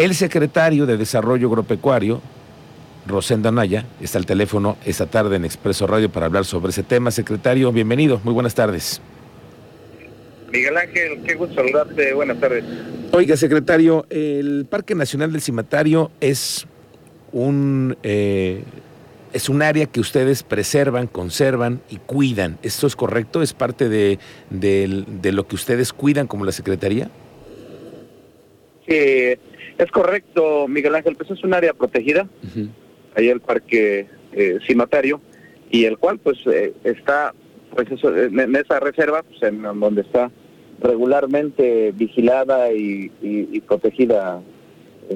El secretario de Desarrollo Agropecuario, Rosenda Naya, está al teléfono esta tarde en Expreso Radio para hablar sobre ese tema. Secretario, bienvenido, muy buenas tardes. Miguel Ángel, qué gusto saludarte, buenas tardes. Oiga, secretario, el Parque Nacional del Cimatario es un, eh, es un área que ustedes preservan, conservan y cuidan. ¿Esto es correcto? ¿Es parte de, de lo que ustedes cuidan como la Secretaría? Sí, es correcto, Miguel Ángel, pues es un área protegida, ahí el Parque eh, Cimatario, y el cual pues eh, está pues eso, en esa reserva, pues en donde está regularmente vigilada y, y protegida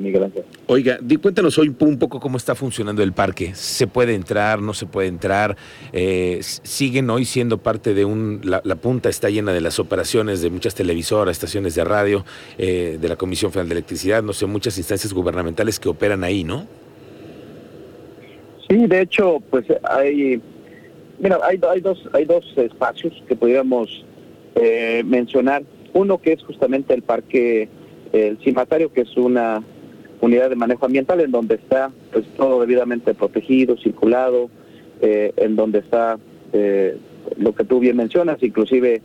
Miguel Ángel. Oiga, cuéntanos hoy un poco cómo está funcionando el parque. ¿Se puede entrar, no se puede entrar? Eh, ¿Siguen hoy siendo parte de un... La, punta está llena de las operaciones de muchas televisoras, estaciones de radio, eh, de la Comisión Federal de Electricidad, no sé, muchas instancias gubernamentales que operan ahí, ¿no? Sí, de hecho, pues hay... Mira, hay, hay, dos, hay dos espacios que podríamos eh, mencionar. Uno que es justamente el parque, el cimatario, que es una unidad de manejo ambiental en donde está pues todo debidamente protegido, circulado, eh, en donde está eh, lo que tú bien mencionas, inclusive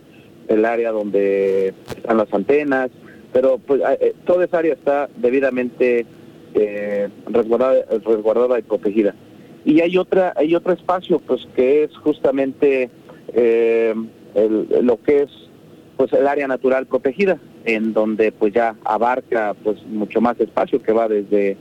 el área donde están las antenas, pero pues eh, toda esa área está debidamente resguardada, resguardada y protegida. Y hay otra, hay otro espacio pues que es justamente lo que es pues el área natural protegida, en donde pues ya abarca pues mucho más espacio que va desde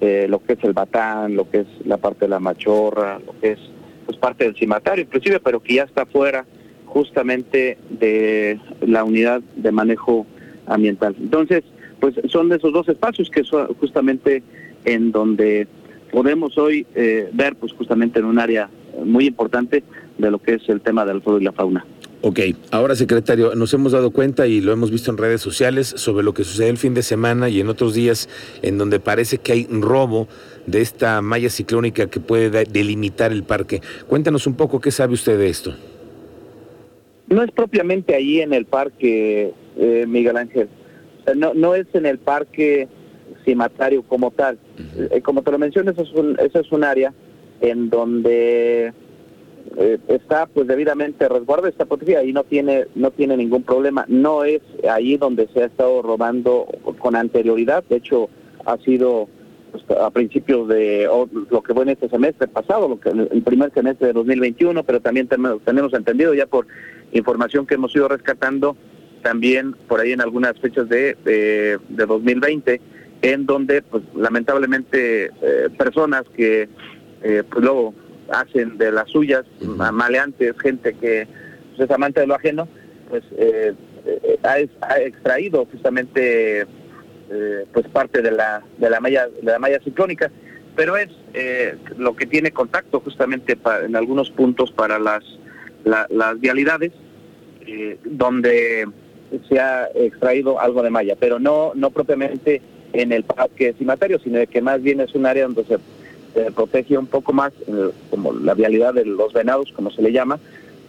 eh, lo que es el batán, lo que es la parte de la machorra, lo que es pues parte del cimatario inclusive, pero que ya está fuera justamente de la unidad de manejo ambiental. Entonces, pues son esos dos espacios que son justamente en donde podemos hoy eh, ver pues justamente en un área muy importante de lo que es el tema del flora y la fauna. Ok, ahora secretario, nos hemos dado cuenta y lo hemos visto en redes sociales sobre lo que sucede el fin de semana y en otros días en donde parece que hay robo de esta malla ciclónica que puede delimitar el parque. Cuéntanos un poco qué sabe usted de esto. No es propiamente ahí en el parque, eh, Miguel Ángel. no, no es en el parque cimatario como tal. Eh, como te lo mencioné, eso es, un, eso es un área en donde eh, está pues debidamente resguarda esta protegida y no tiene no tiene ningún problema. No es ahí donde se ha estado robando con anterioridad. De hecho ha sido pues, a principios de lo que fue en este semestre pasado lo que el primer semestre de 2021 pero también tenemos, tenemos entendido ya por información que hemos ido rescatando también por ahí en algunas fechas de, de, 2020 en donde pues lamentablemente eh, personas que eh, pues luego hacen de las suyas, maleantes, gente que pues, es amante de lo ajeno, pues eh, eh, ha, extraído justamente eh, pues parte de la de la malla de la malla ciclónica, pero es lo que tiene contacto justamente en algunos puntos para las las vialidades donde se ha extraído algo de malla, pero no no propiamente en el parque cimatario, sino que más bien es un área donde se se protege un poco más eh, como la vialidad de los venados, como se le llama,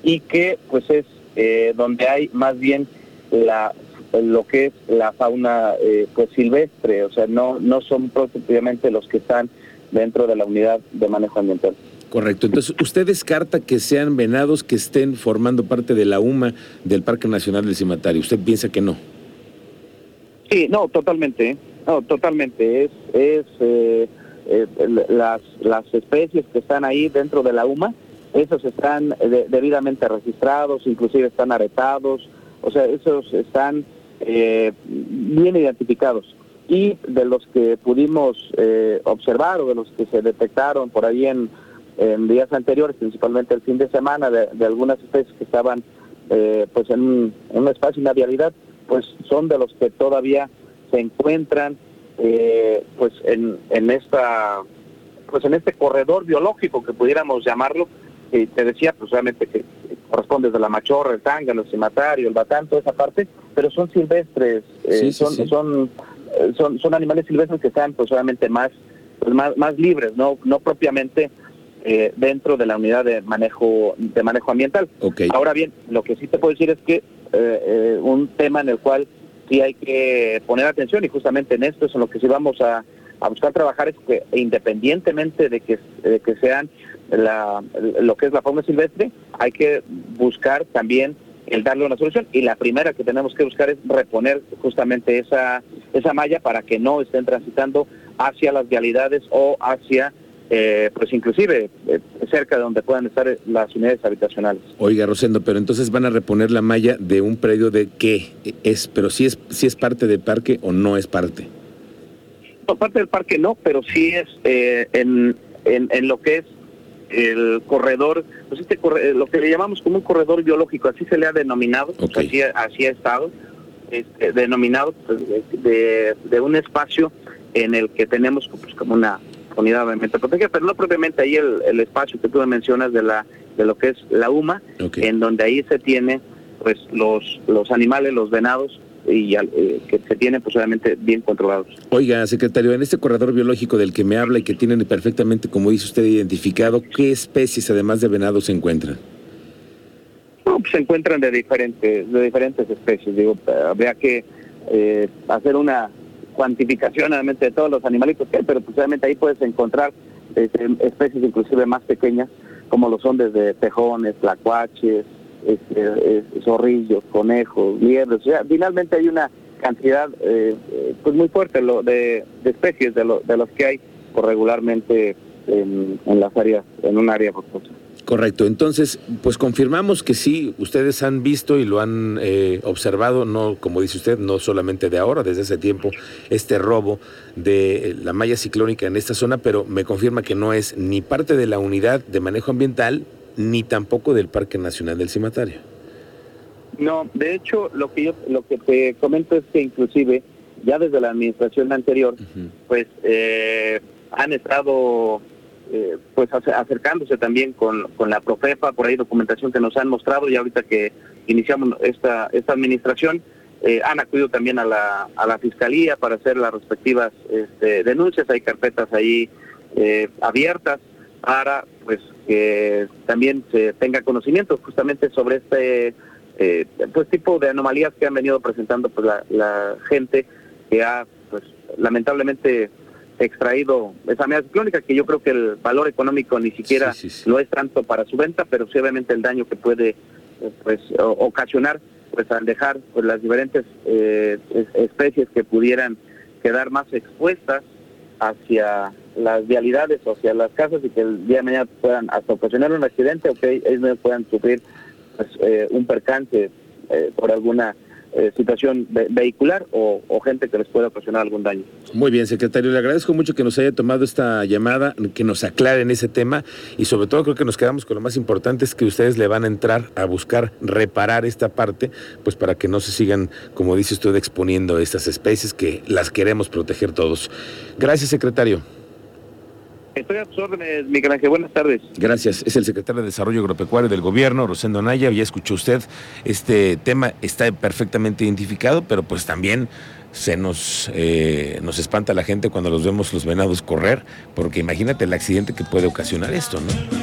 y que pues es eh, donde hay más bien la lo que es la fauna eh, pues silvestre, o sea, no, no son propiamente los que están dentro de la unidad de manejo ambiental. Correcto. Entonces, ¿usted descarta que sean venados que estén formando parte de la UMA del Parque Nacional del Cimatario? ¿Usted piensa que no? Sí, no, totalmente. No, totalmente. Es, es eh, las, las especies que están ahí dentro de la UMA, esos están eh, debidamente registrados, inclusive están aretados, o sea, esos están eh, bien identificados. Y de los que pudimos observar o de los que se detectaron por ahí en, días anteriores, principalmente el fin de semana, de, algunas especies que estaban pues en un, en espacio, una vialidad, pues son de los que todavía se encuentran eh, pues en, en esta pues en este corredor biológico que pudiéramos llamarlo te decía pues realmente que corresponde de la machorra el tángano el cimatario el batán toda esa parte pero son silvestres eh, son son eh, son son animales silvestres que están pues obviamente más pues, más, más libres no no propiamente eh, dentro de la unidad de manejo de manejo ambiental. Ahora bien lo que sí te puedo decir es que un tema en el cual sí hay que poner atención y justamente en esto es en lo que sí vamos a, buscar trabajar es que independientemente de que, que sean la, lo que es la fauna silvestre, hay que buscar también el darle una solución y la primera que tenemos que buscar es reponer justamente esa, esa malla para que no estén transitando hacia las vialidades o hacia eh, pues inclusive eh, cerca de donde puedan estar las unidades habitacionales. Oiga, Rosendo, pero entonces van a reponer la malla de un predio de qué es, pero si es, si es parte del parque o no es parte. No, parte del parque no, pero sí es eh, en, en, lo que es el corredor, pues este lo que le llamamos como un corredor biológico, así se le ha denominado, así, así, ha estado, este, denominado pues, de, de, un espacio en el que tenemos pues, como una unidad obviamente protegida, pero no propiamente ahí el, espacio que tú mencionas de la de lo que es la UMA, en donde ahí se tiene pues los los animales, los venados y eh, que se tienen pues obviamente bien controlados. Oiga, secretario, en este corredor biológico del que me habla y que tienen perfectamente, como dice usted, identificado, ¿qué especies además de venados se encuentran? No, pues se encuentran de diferentes de diferentes especies. Digo, habría que eh, hacer una cuantificación de todos los animalitos que hay, pero pues obviamente ahí puedes encontrar este, especies inclusive más pequeñas, como lo son desde tejones, tlacuaches, este, zorrillos, conejos, liebres. O sea, finalmente hay una cantidad eh, pues muy fuerte lo, de, especies de, lo, de los que hay regularmente en, en las áreas, en un área boscosa. Correcto, entonces, pues confirmamos que sí, ustedes han visto y lo han eh, observado, no, como dice usted, no solamente de ahora, desde hace tiempo, este robo de eh, la malla ciclónica en esta zona, pero me confirma que no es ni parte de la unidad de manejo ambiental, ni tampoco del Parque Nacional del Cimatario. No, de hecho, lo que yo, lo que te comento es que inclusive ya desde la administración anterior, pues eh, han estado eh, pues acercándose también con, con la Profepa, por ahí documentación que nos han mostrado y ahorita que iniciamos esta, esta administración, eh, han acudido también a la, a la Fiscalía para hacer las respectivas este, denuncias, hay carpetas ahí eh, abiertas para pues que también se tenga conocimiento justamente sobre este pues tipo de anomalías que han venido presentando pues la, la gente que ha pues lamentablemente extraído esa media ciclónica, que yo creo que el valor económico ni siquiera no es tanto para su venta, pero sí obviamente el daño que puede eh, pues ocasionar pues al dejar pues las diferentes eh, especies que pudieran quedar más expuestas hacia las vialidades o hacia las casas y que el día de mañana puedan hasta ocasionar un accidente o que ellos puedan sufrir pues, eh, un percance por alguna eh, situación vehicular o, gente que les pueda ocasionar algún daño. Muy bien, secretario, le agradezco mucho que nos haya tomado esta llamada, que nos aclaren ese tema y sobre todo creo que nos quedamos con lo más importante es que ustedes le van a entrar a buscar reparar esta parte, pues para que no se sigan, como dice usted, exponiendo estas especies que las queremos proteger todos. Gracias, secretario. Estoy a sus órdenes, Miguel Ángel. Buenas tardes. Gracias. Es el secretario de Desarrollo Agropecuario del Gobierno, Rosendo Anaya. Ya escuchó usted, este tema está perfectamente identificado, pero pues también se nos, eh, nos espanta la gente cuando los vemos los venados correr, porque imagínate el accidente que puede ocasionar esto, ¿no?